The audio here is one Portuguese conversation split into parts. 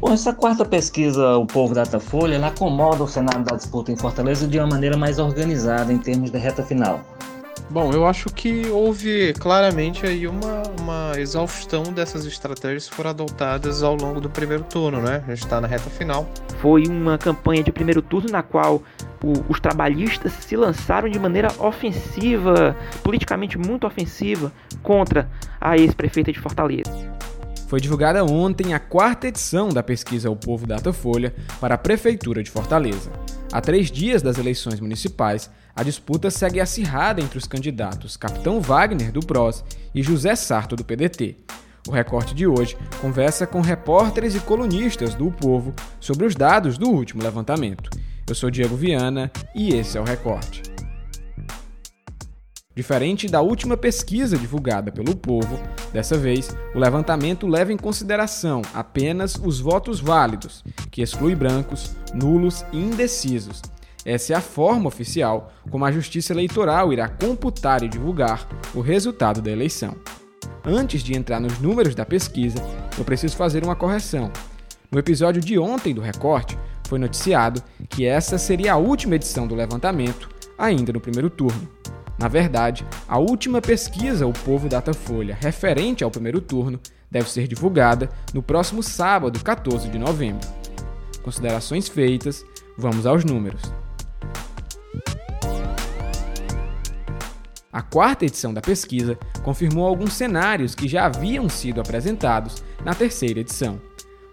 Bom, essa quarta pesquisa, o Povo Datafolha, ela acomoda o cenário da disputa em Fortaleza de uma maneira mais organizada em termos de reta final. Bom, eu acho que houve claramente aí uma, uma exaustão dessas estratégias que foram adotadas ao longo do primeiro turno, né? A gente está na reta final. Foi uma campanha de primeiro turno na qual o, os trabalhistas se lançaram de maneira ofensiva, politicamente muito ofensiva, contra a ex-prefeita de Fortaleza. Foi divulgada ontem a quarta edição da pesquisa O Povo Datafolha para a Prefeitura de Fortaleza. Há três dias das eleições municipais, a disputa segue acirrada entre os candidatos Capitão Wagner, do PROS, e José Sarto, do PDT. O recorte de hoje conversa com repórteres e colunistas do o Povo sobre os dados do último levantamento. Eu sou Diego Viana e esse é o recorte. Diferente da última pesquisa divulgada pelo Povo, dessa vez o levantamento leva em consideração apenas os votos válidos, que exclui brancos, nulos e indecisos, essa é a forma oficial como a Justiça Eleitoral irá computar e divulgar o resultado da eleição. Antes de entrar nos números da pesquisa, eu preciso fazer uma correção. No episódio de ontem do Recorte, foi noticiado que essa seria a última edição do levantamento, ainda no primeiro turno. Na verdade, a última pesquisa O Povo Datafolha referente ao primeiro turno deve ser divulgada no próximo sábado, 14 de novembro. Considerações feitas, vamos aos números. A quarta edição da pesquisa confirmou alguns cenários que já haviam sido apresentados na terceira edição.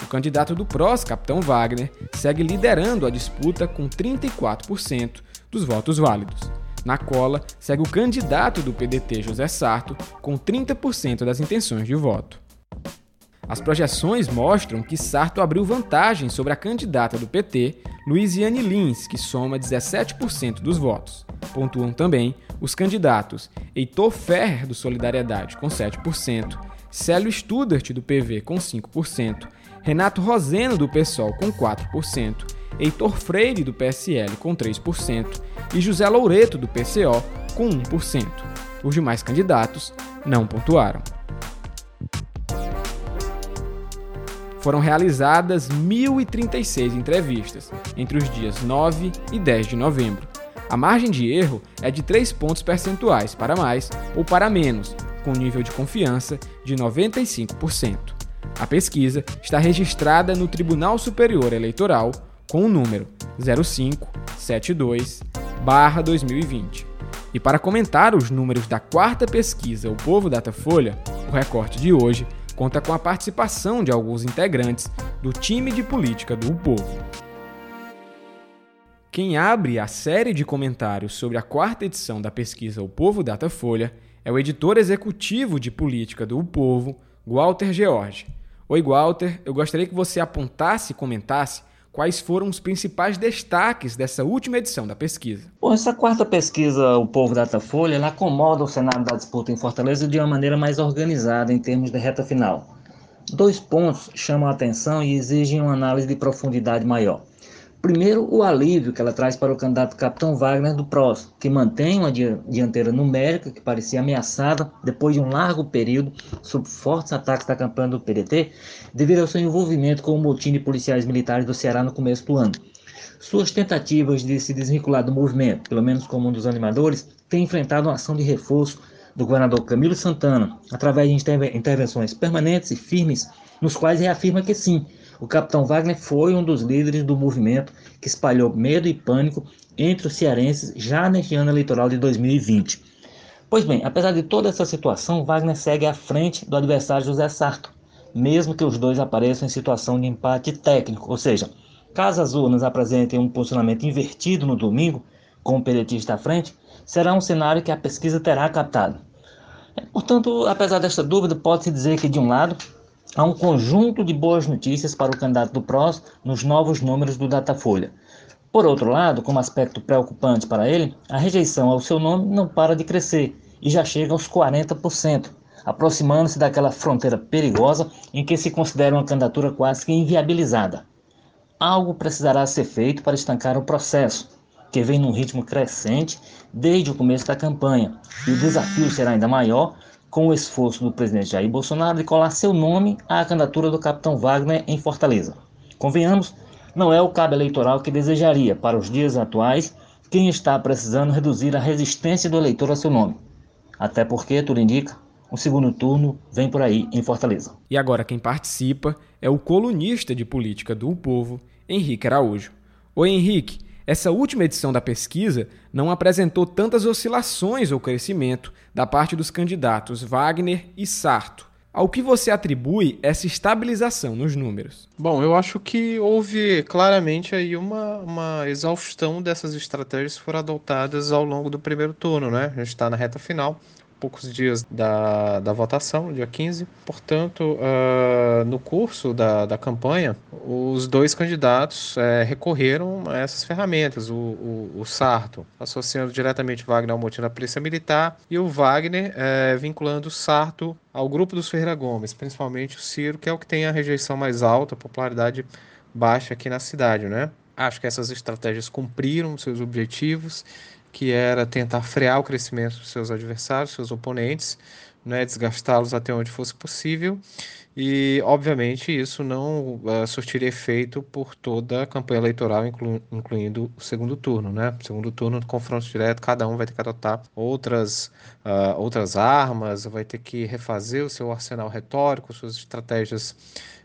O candidato do PROS, Capitão Wagner, segue liderando a disputa com 34% dos votos válidos. Na cola, segue o candidato do PDT, José Sarto, com 30% das intenções de voto. As projeções mostram que Sarto abriu vantagem sobre a candidata do PT, Luiziane Lins, que soma 17% dos votos. Pontuam também os candidatos Heitor Ferrer, do Solidariedade, com 7%, Célio Studart, do PV, com 5%, Renato Roseno, do PSOL, com 4%, Heitor Freire, do PSL, com 3%, e José Loureto, do PCO, com 1%. Os demais candidatos não pontuaram. Foram realizadas 1.036 entrevistas entre os dias 9 e 10 de novembro, a margem de erro é de 3 pontos percentuais para mais ou para menos, com nível de confiança de 95%. A pesquisa está registrada no Tribunal Superior Eleitoral com o número 0572/2020. E para comentar os números da quarta pesquisa O Povo Datafolha, o recorte de hoje conta com a participação de alguns integrantes do time de política do Povo. Quem abre a série de comentários sobre a quarta edição da pesquisa O Povo Datafolha é o editor executivo de política do o Povo, Walter George. Oi, Walter, eu gostaria que você apontasse e comentasse quais foram os principais destaques dessa última edição da pesquisa. Bom, essa quarta pesquisa, o Povo Datafolha, ela acomoda o cenário da disputa em Fortaleza de uma maneira mais organizada em termos de reta final. Dois pontos chamam a atenção e exigem uma análise de profundidade maior. Primeiro, o alívio que ela traz para o candidato Capitão Wagner do PROS, que mantém uma dianteira numérica que parecia ameaçada depois de um largo período sob fortes ataques da campanha do PDT, devido ao seu envolvimento com o motim de policiais militares do Ceará no começo do ano. Suas tentativas de se desvincular do movimento, pelo menos como um dos animadores, têm enfrentado uma ação de reforço do governador Camilo Santana, através de intervenções permanentes e firmes, nos quais reafirma que sim, o capitão Wagner foi um dos líderes do movimento que espalhou medo e pânico entre os cearenses já neste ano eleitoral de 2020. Pois bem, apesar de toda essa situação, Wagner segue à frente do adversário José Sarto, mesmo que os dois apareçam em situação de empate técnico, ou seja, caso as urnas apresentem um posicionamento invertido no domingo, com o pedetista à frente, será um cenário que a pesquisa terá captado. Portanto, apesar desta dúvida, pode-se dizer que, de um lado, Há um conjunto de boas notícias para o candidato do PROS nos novos números do Datafolha. Por outro lado, como aspecto preocupante para ele, a rejeição ao seu nome não para de crescer e já chega aos 40%, aproximando-se daquela fronteira perigosa em que se considera uma candidatura quase que inviabilizada. Algo precisará ser feito para estancar o processo, que vem num ritmo crescente desde o começo da campanha, e o desafio será ainda maior com o esforço do presidente Jair Bolsonaro de colar seu nome à candidatura do capitão Wagner em Fortaleza. Convenhamos, não é o cabo eleitoral que desejaria, para os dias atuais, quem está precisando reduzir a resistência do eleitor a seu nome. Até porque, tudo indica, o segundo turno vem por aí em Fortaleza. E agora quem participa é o colunista de política do o Povo, Henrique Araújo. Oi, Henrique. Essa última edição da pesquisa não apresentou tantas oscilações ou crescimento da parte dos candidatos Wagner e Sarto. Ao que você atribui essa estabilização nos números? Bom, eu acho que houve claramente aí uma, uma exaustão dessas estratégias que foram adotadas ao longo do primeiro turno, né? A gente está na reta final poucos dias da, da votação, dia 15. Portanto, uh, no curso da, da campanha, os dois candidatos uh, recorreram a essas ferramentas. O, o, o, Sarto associando diretamente Wagner ao motim da Polícia Militar e o Wagner uh, vinculando o Sarto ao grupo dos Ferreira Gomes, principalmente o Ciro, que é o que tem a rejeição mais alta, a popularidade baixa aqui na cidade, né? Acho que essas estratégias cumpriram seus objetivos que era tentar frear o crescimento dos seus adversários, seus oponentes, né, desgastá-los até onde fosse possível. E, obviamente, isso não uh, surtiria efeito por toda a campanha eleitoral, inclu incluindo o segundo turno. Né? Segundo turno, confronto direto, cada um vai ter que adotar outras, uh, outras armas, vai ter que refazer o seu arsenal retórico, suas estratégias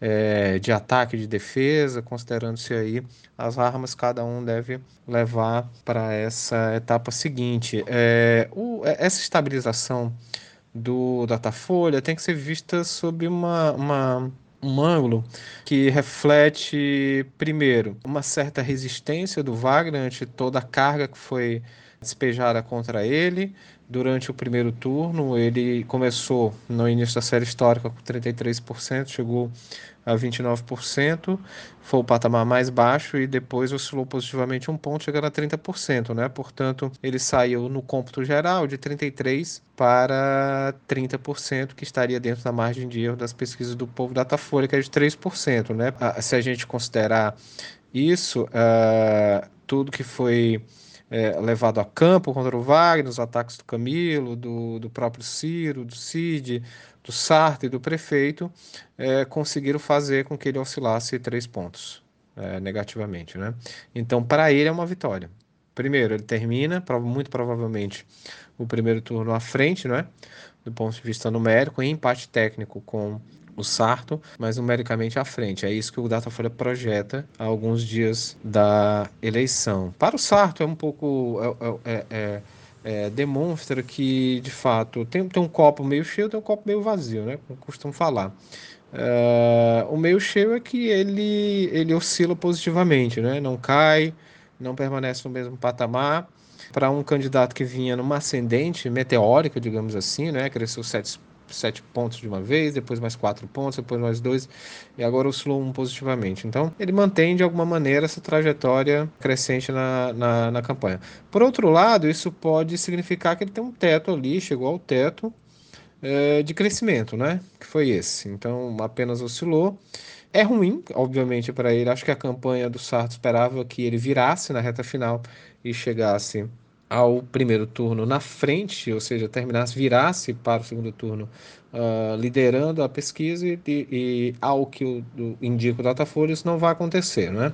é, de ataque de defesa, considerando-se aí as armas cada um deve levar para essa etapa seguinte. É, o, é, essa estabilização do Datafolha tem que ser vista sob uma, uma um ângulo que reflete, primeiro, uma certa resistência do Wagner ante toda a carga que foi despejada contra ele. Durante o primeiro turno, ele começou no início da série histórica com 33%, chegou a 29%, foi o patamar mais baixo e depois oscilou positivamente um ponto, chegando a 30%, né? Portanto, ele saiu no cômputo geral de 33 para 30%, que estaria dentro da margem de erro das pesquisas do Povo Datafolha, que é de 3%, né? Ah, se a gente considerar isso, uh, tudo que foi é, levado a campo contra o Wagner, os ataques do Camilo, do, do próprio Ciro, do Cid, do Sartre e do prefeito, é, conseguiram fazer com que ele oscilasse três pontos é, negativamente. Né? Então, para ele é uma vitória. Primeiro, ele termina, muito provavelmente, o primeiro turno à frente, né? do ponto de vista numérico, em empate técnico com o Sarto, mas numericamente à frente. É isso que o Datafolha projeta há alguns dias da eleição. Para o Sarto é um pouco. É, é, é, é, é demonstra que, de fato, tem, tem um copo meio cheio tem um copo meio vazio, né? Como costumam falar. Uh, o meio cheio é que ele, ele oscila positivamente, né? Não cai, não permanece no mesmo patamar. Para um candidato que vinha numa ascendente meteórica, digamos assim, né? Cresceu 7 sete pontos de uma vez, depois mais quatro pontos, depois mais dois, e agora oscilou um positivamente. Então, ele mantém de alguma maneira essa trajetória crescente na, na, na campanha. Por outro lado, isso pode significar que ele tem um teto ali, chegou ao teto é, de crescimento, né? Que foi esse. Então, apenas oscilou. É ruim, obviamente, para ele. Acho que a campanha do Sarto esperava que ele virasse na reta final e chegasse ao primeiro turno na frente, ou seja, terminasse, virasse para o segundo turno uh, liderando a pesquisa e, e, ao que o, do, indica o Datafolha, isso não vai acontecer, né?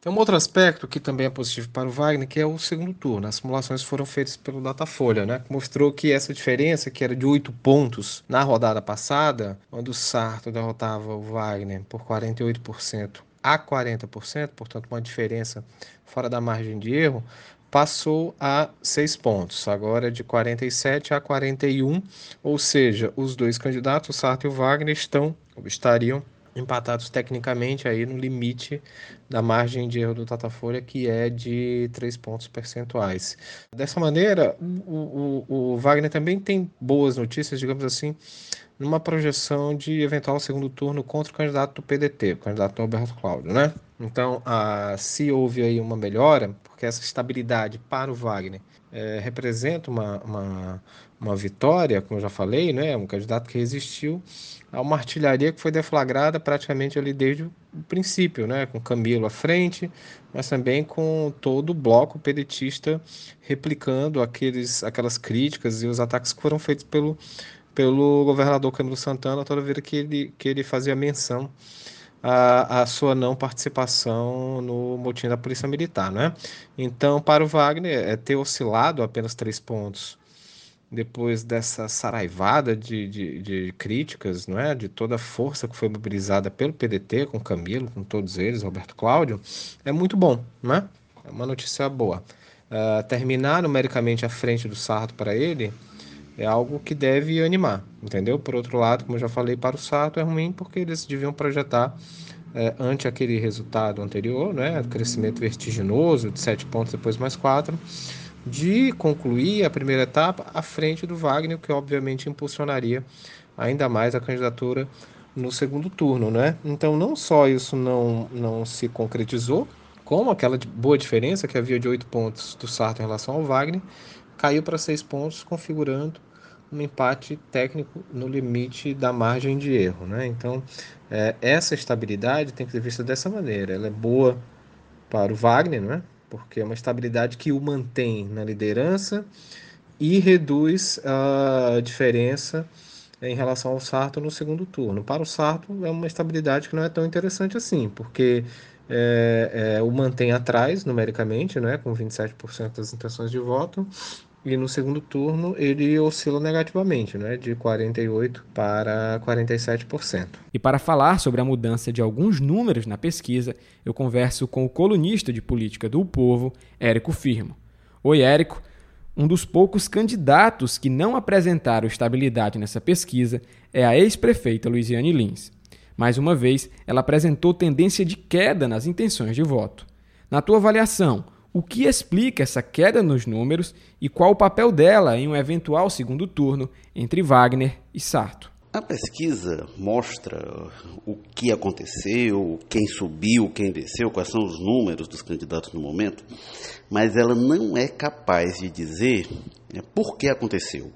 Tem um outro aspecto que também é positivo para o Wagner, que é o segundo turno. As simulações foram feitas pelo Datafolha, né? Mostrou que essa diferença, que era de 8 pontos na rodada passada, onde o Sarto derrotava o Wagner por 48% a 40%, portanto, uma diferença fora da margem de erro, passou a 6 pontos, agora de 47 a 41, ou seja, os dois candidatos, o Sarto e o Wagner, estão estariam empatados tecnicamente aí no limite da margem de erro do Datafolha, que é de 3 pontos percentuais. Dessa maneira, o, o, o Wagner também tem boas notícias, digamos assim, numa projeção de eventual segundo turno contra o candidato do PDT, o candidato Alberto Cláudio, né? Então, a, se houve aí uma melhora, porque essa estabilidade para o Wagner é, representa uma, uma, uma, vitória, como eu já falei, né? um candidato que resistiu a uma artilharia que foi deflagrada praticamente ali desde o princípio, né? com Camilo à frente, mas também com todo o bloco pedetista replicando aqueles, aquelas críticas e os ataques que foram feitos pelo, pelo governador Camilo Santana toda vez que ele, que ele fazia menção a, a sua não participação no motim da Polícia Militar, né? Então, para o Wagner, é ter oscilado apenas três pontos depois dessa saraivada de, de, de, críticas, não é? de toda a força que foi mobilizada pelo PDT, com Camilo, com todos eles, Roberto Cláudio, é muito bom, não é? É uma notícia boa. Uh, terminar numericamente à frente do Sarto para ele é algo que deve animar, entendeu? Por outro lado, como eu já falei, para o Sarto é ruim porque eles deviam projetar é, ante aquele resultado anterior, né, crescimento vertiginoso de 7 pontos depois mais 4, de concluir a primeira etapa à frente do Wagner, que obviamente impulsionaria ainda mais a candidatura no segundo turno, né? Então não só isso não, não se concretizou, como aquela boa diferença que havia de 8 pontos do Sarto em relação ao Wagner, caiu para 6 pontos, configurando um empate técnico no limite da margem de erro. Né? Então, é, essa estabilidade tem que ser vista dessa maneira. Ela é boa para o Wagner, né? porque é uma estabilidade que o mantém na liderança e reduz a diferença em relação ao Sarto no segundo turno. Para o Sarto, é uma estabilidade que não é tão interessante assim, porque é, é, o mantém atrás numericamente, né, com 27% das intenções de voto, e no segundo turno ele oscila negativamente, né, de 48% para 47%. E para falar sobre a mudança de alguns números na pesquisa, eu converso com o colunista de política do Povo, Érico Firmo. Oi, Érico. Um dos poucos candidatos que não apresentaram estabilidade nessa pesquisa é a ex-prefeita Luiziane Lins. Mais uma vez, ela apresentou tendência de queda nas intenções de voto. Na tua avaliação, o que explica essa queda nos números e qual o papel dela em um eventual segundo turno entre Wagner e Sarto. A pesquisa mostra o que aconteceu, quem subiu, quem desceu, quais são os números dos candidatos no momento, mas ela não é capaz de dizer né, por que aconteceu.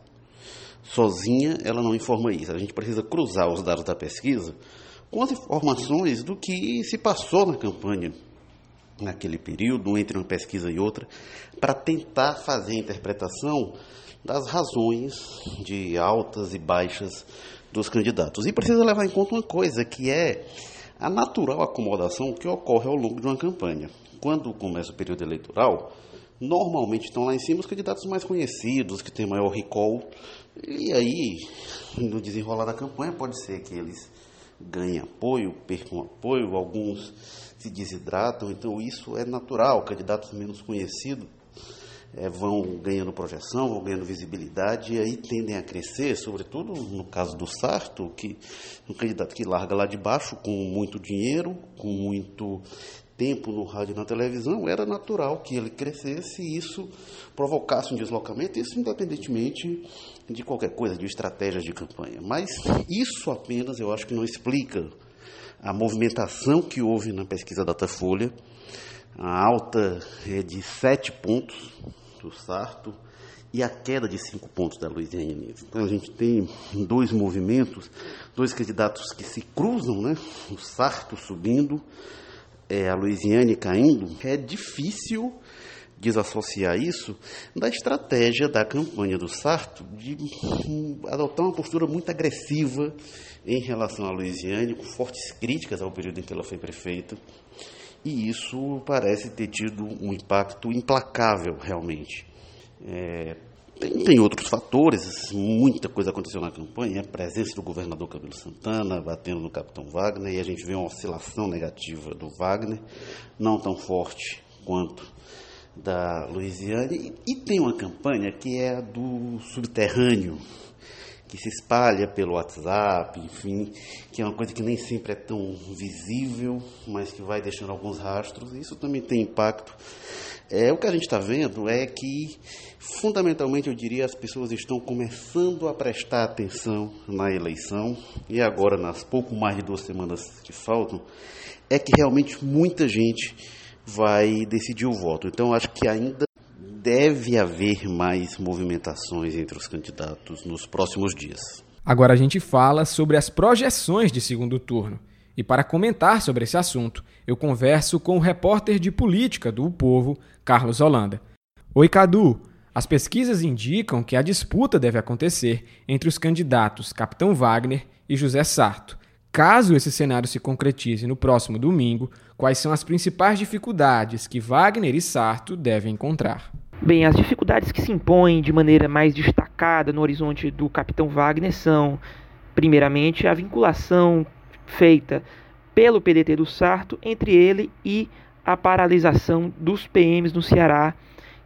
Sozinha ela não informa isso. A gente precisa cruzar os dados da pesquisa com as informações do que se passou na campanha naquele período, entre uma pesquisa e outra, para tentar fazer a interpretação das razões de altas e baixas dos candidatos. E precisa levar em conta uma coisa, que é a natural acomodação que ocorre ao longo de uma campanha. Quando começa o período eleitoral, normalmente estão lá em cima os candidatos mais conhecidos, que têm maior recall, e aí, no desenrolar da campanha, pode ser que eles ganhem apoio, percam apoio, alguns se desidratam, então isso é natural. Candidatos menos conhecidos é, vão ganhando projeção, vão ganhando visibilidade e aí tendem a crescer, sobretudo no caso do Sarto, que um candidato que larga lá de baixo com muito dinheiro, com muito tempo no rádio e na televisão, era natural que ele crescesse e isso provocasse um deslocamento, isso independentemente de qualquer coisa, de estratégias de campanha. Mas isso apenas eu acho que não explica a movimentação que houve na pesquisa Datafolha, a alta é de 7 pontos do Sarto e a queda de 5 pontos da Luiziane Nunes. Então a gente tem dois movimentos, dois candidatos que se cruzam, né? o Sarto subindo, é, a Luiziane caindo. É difícil desassociar isso da estratégia da campanha do Sarto de adotar uma postura muito agressiva em relação à Luiziane, com fortes críticas ao período em que ela foi prefeita. E isso parece ter tido um impacto implacável, realmente. É, tem, tem, outros fatores, muita coisa aconteceu na campanha, a presença do governador Camilo Santana batendo no capitão Wagner, e a gente vê uma oscilação negativa do Wagner, não tão forte quanto da Louisiane. E, e tem uma campanha que é a do subterrâneo, que se espalha pelo WhatsApp, enfim, que é uma coisa que nem sempre é tão visível, mas que vai deixando alguns rastros. Isso também tem impacto. É, o que a gente está vendo é que, fundamentalmente, eu diria, as pessoas estão começando a prestar atenção na eleição, e agora, nas pouco mais de duas semanas que faltam, é que realmente muita gente vai decidir o voto. Então, acho que ainda deve haver mais movimentações entre os candidatos nos próximos dias. Agora a gente fala sobre as projeções de segundo turno. E para comentar sobre esse assunto, eu converso com o repórter de política do o Povo, Carlos Holanda. Oi, Cadu! As pesquisas indicam que a disputa deve acontecer entre os candidatos Capitão Wagner e José Sarto. Caso esse cenário se concretize no próximo domingo, quais são as principais dificuldades que Wagner e Sarto devem encontrar? Bem, as dificuldades que se impõem de maneira mais destacada no horizonte do capitão Wagner são, primeiramente, a vinculação feita pelo PDT do Sarto entre ele e a paralisação dos PMs no Ceará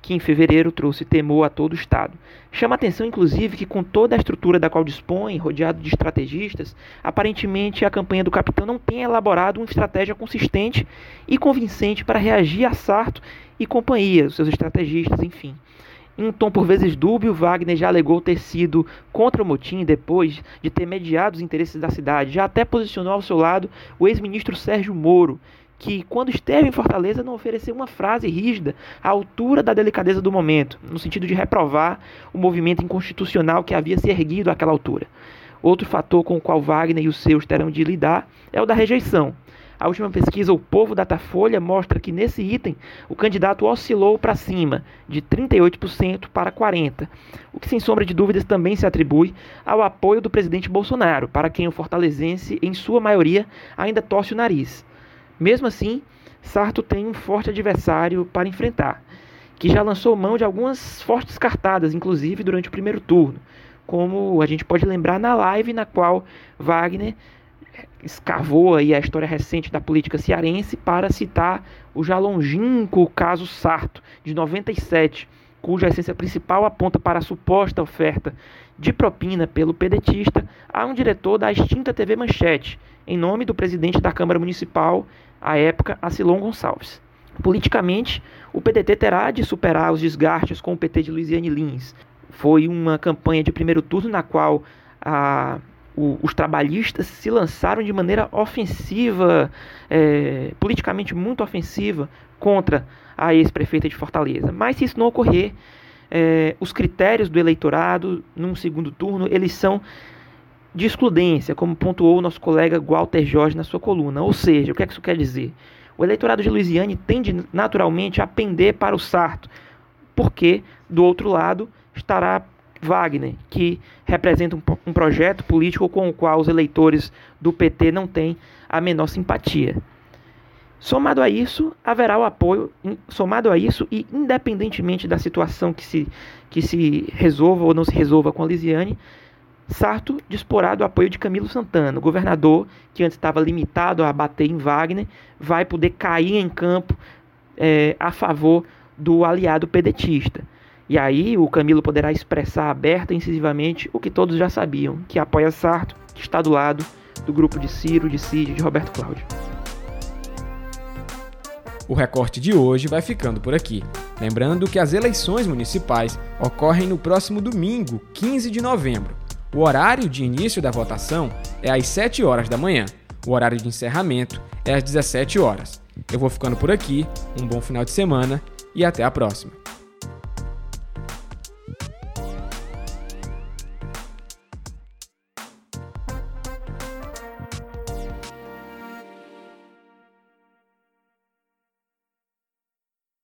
que em fevereiro trouxe temor a todo o Estado. Chama atenção, inclusive, que com toda a estrutura da qual dispõe, rodeado de estrategistas, aparentemente a campanha do capitão não tem elaborado uma estratégia consistente e convincente para reagir a Sarto e companhia, seus estrategistas, enfim. Em um tom por vezes dúbio, Wagner já alegou ter sido contra o motim depois de ter mediado os interesses da cidade. Já até posicionou ao seu lado o ex-ministro Sérgio Moro, que, quando esteve em Fortaleza, não ofereceu uma frase rígida à altura da delicadeza do momento, no sentido de reprovar o movimento inconstitucional que havia se erguido àquela altura. Outro fator com o qual Wagner e os seus terão de lidar é o da rejeição. A última pesquisa, o Povo Datafolha, mostra que nesse item o candidato oscilou para cima, de 38% para 40%, o que sem sombra de dúvidas também se atribui ao apoio do presidente Bolsonaro, para quem o fortalezense, em sua maioria, ainda torce o nariz. Mesmo assim, Sarto tem um forte adversário para enfrentar, que já lançou mão de algumas fortes cartadas, inclusive durante o primeiro turno, como a gente pode lembrar na live na qual Wagner escavou aí a história recente da política cearense para citar o já longínquo caso Sarto, de 97, cuja essência principal aponta para a suposta oferta de propina pelo pedetista a um diretor da extinta TV Manchete, em nome do presidente da Câmara Municipal à época, Acilon Gonçalves. Politicamente, o PDT terá de superar os desgastes com o PT de Luiziane Lins. Foi uma campanha de primeiro turno na qual a, o, os trabalhistas se lançaram de maneira ofensiva, é, politicamente muito ofensiva, contra a ex-prefeita de Fortaleza. Mas se isso não ocorrer, é, os critérios do eleitorado num segundo turno eles são de excludência, como pontuou o nosso colega Walter Jorge na sua coluna. Ou seja, o que, é que isso quer dizer? O eleitorado de Luiziane tende naturalmente a pender para o Sarto, porque do outro lado estará Wagner, que representa um, um projeto político com o qual os eleitores do PT não têm a menor simpatia. Somado a isso, haverá o apoio, somado a isso, e independentemente da situação que se, que se resolva ou não se resolva com a Lisiane, Sarto disporá do apoio de Camilo Santana, o governador que antes estava limitado a bater em Wagner, vai poder cair em campo é, a favor do aliado pedetista. E aí o Camilo poderá expressar aberta e incisivamente o que todos já sabiam, que apoia Sarto, que está do lado do grupo de Ciro, de Cid de Roberto Cláudio. O recorte de hoje vai ficando por aqui. Lembrando que as eleições municipais ocorrem no próximo domingo, 15 de novembro. O horário de início da votação é às 7 horas da manhã. O horário de encerramento é às 17 horas. Eu vou ficando por aqui, um bom final de semana e até a próxima.